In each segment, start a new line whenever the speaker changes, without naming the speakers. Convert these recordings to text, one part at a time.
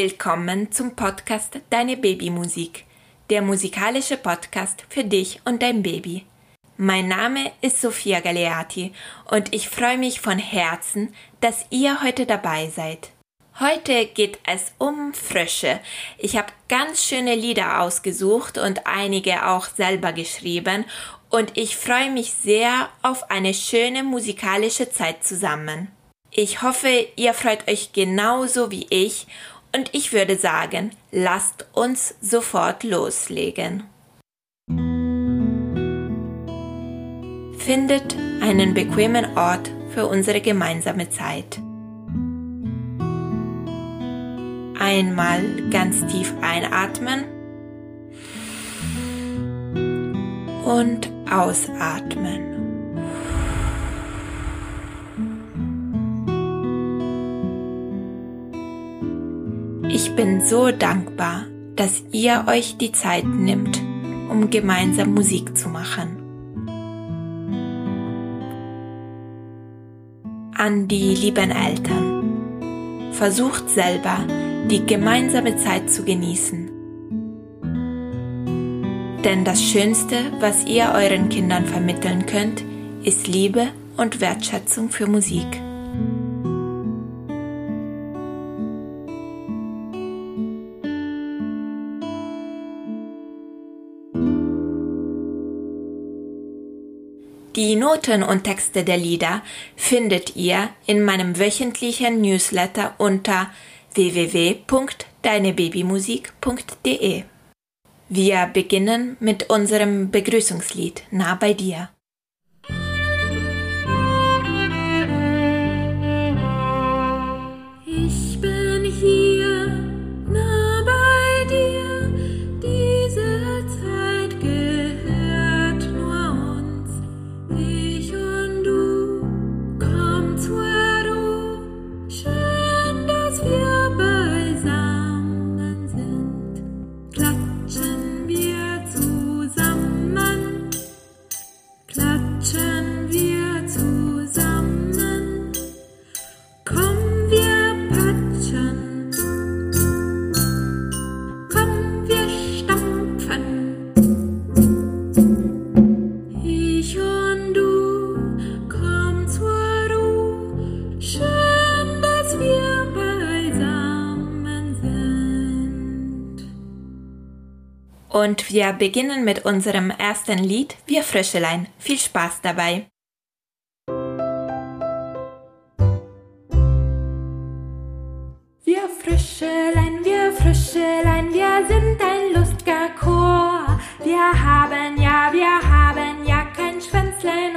Willkommen zum Podcast Deine Babymusik, der musikalische Podcast für dich und dein Baby. Mein Name ist Sophia Galeati und ich freue mich von Herzen, dass ihr heute dabei seid. Heute geht es um Frösche. Ich habe ganz schöne Lieder ausgesucht und einige auch selber geschrieben und ich freue mich sehr auf eine schöne musikalische Zeit zusammen. Ich hoffe, ihr freut euch genauso wie ich und ich würde sagen, lasst uns sofort loslegen. Findet einen bequemen Ort für unsere gemeinsame Zeit. Einmal ganz tief einatmen und ausatmen. Ich bin so dankbar, dass ihr euch die Zeit nimmt, um gemeinsam Musik zu machen. An die lieben Eltern. Versucht selber, die gemeinsame Zeit zu genießen. Denn das Schönste, was ihr euren Kindern vermitteln könnt, ist Liebe und Wertschätzung für Musik. Die Noten und Texte der Lieder findet ihr in meinem wöchentlichen Newsletter unter www.deinebabymusik.de. Wir beginnen mit unserem Begrüßungslied Nah bei dir. Wir beginnen mit unserem ersten Lied Wir Fröschelein. Viel Spaß dabei! Wir Fröschelein, wir Fröschelein, wir sind ein lustiger Chor. Wir haben ja, wir haben ja kein Schwänzlein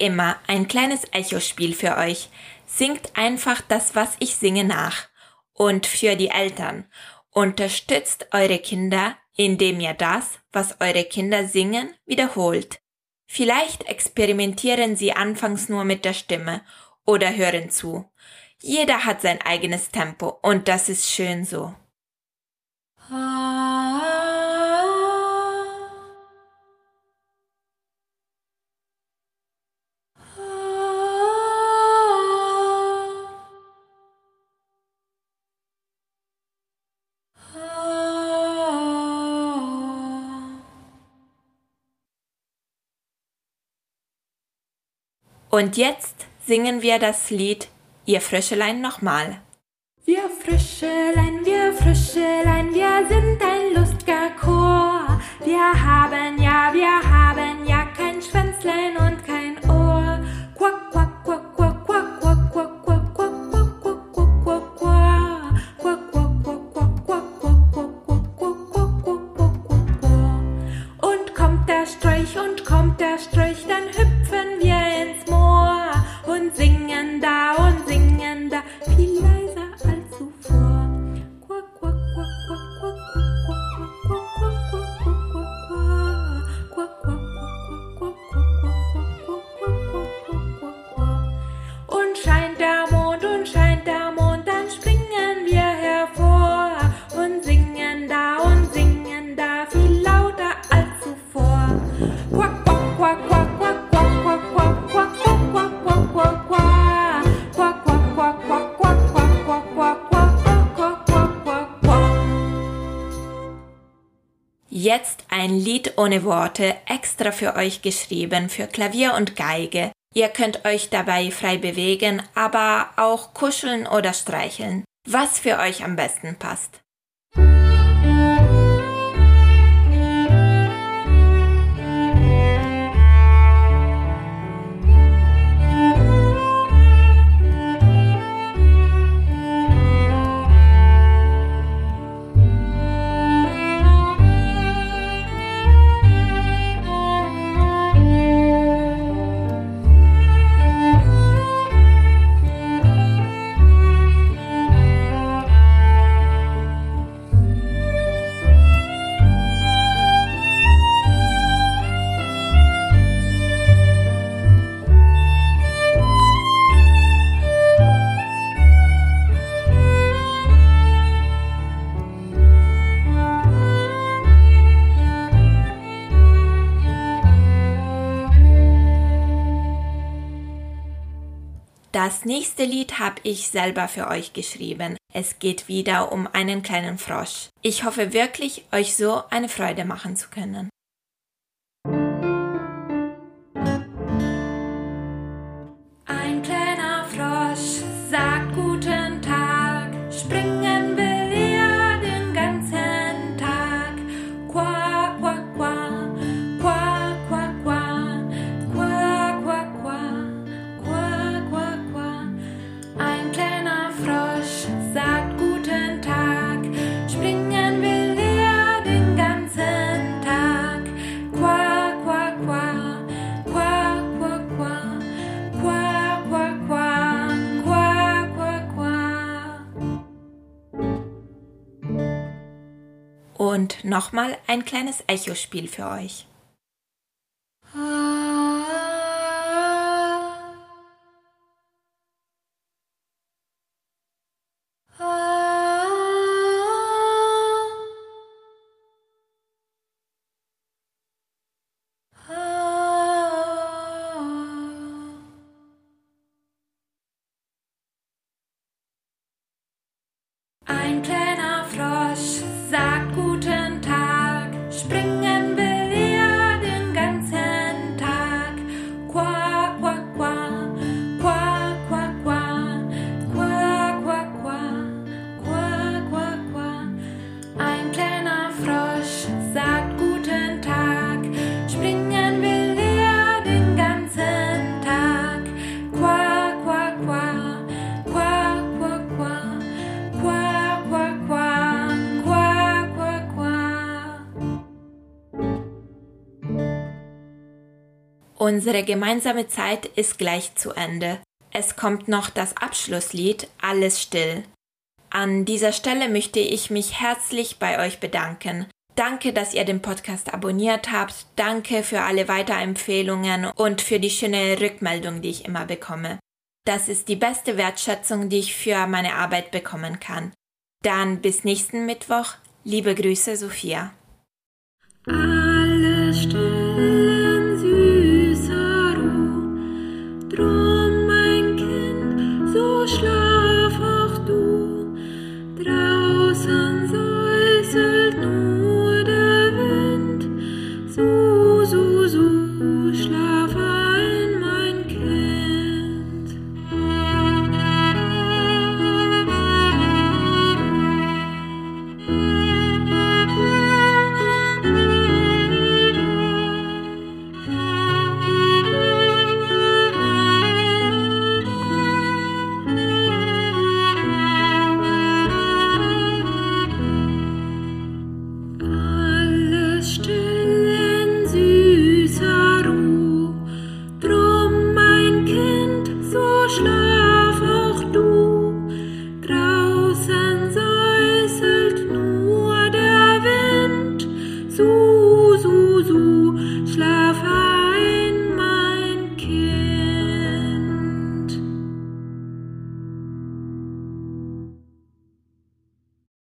immer ein kleines Echospiel für euch. Singt einfach das, was ich singe nach. Und für die Eltern. Unterstützt eure Kinder, indem ihr das, was eure Kinder singen, wiederholt. Vielleicht experimentieren sie anfangs nur mit der Stimme oder hören zu. Jeder hat sein eigenes Tempo und das ist schön so. Und jetzt singen wir das Lied Ihr Fröschelein nochmal. Wir Fröschelein, wir Fröschelein, wir sind ein lustiger Chor. Wir haben ja, wir haben ja kein Schwänzlein und kein Ohr. Quack, quack, quack, quack, quack, quack, quack. Streich und komm Jetzt ein Lied ohne Worte, extra für euch geschrieben, für Klavier und Geige. Ihr könnt euch dabei frei bewegen, aber auch kuscheln oder streicheln. Was für euch am besten passt. Das nächste Lied habe ich selber für euch geschrieben. Es geht wieder um einen kleinen Frosch. Ich hoffe wirklich, euch so eine Freude machen zu können. Und nochmal ein kleines Echospiel für euch. Unsere gemeinsame Zeit ist gleich zu Ende. Es kommt noch das Abschlusslied Alles still. An dieser Stelle möchte ich mich herzlich bei euch bedanken. Danke, dass ihr den Podcast abonniert habt. Danke für alle Weiterempfehlungen und für die schöne Rückmeldung, die ich immer bekomme. Das ist die beste Wertschätzung, die ich für meine Arbeit bekommen kann. Dann bis nächsten Mittwoch. Liebe Grüße, Sophia. Alle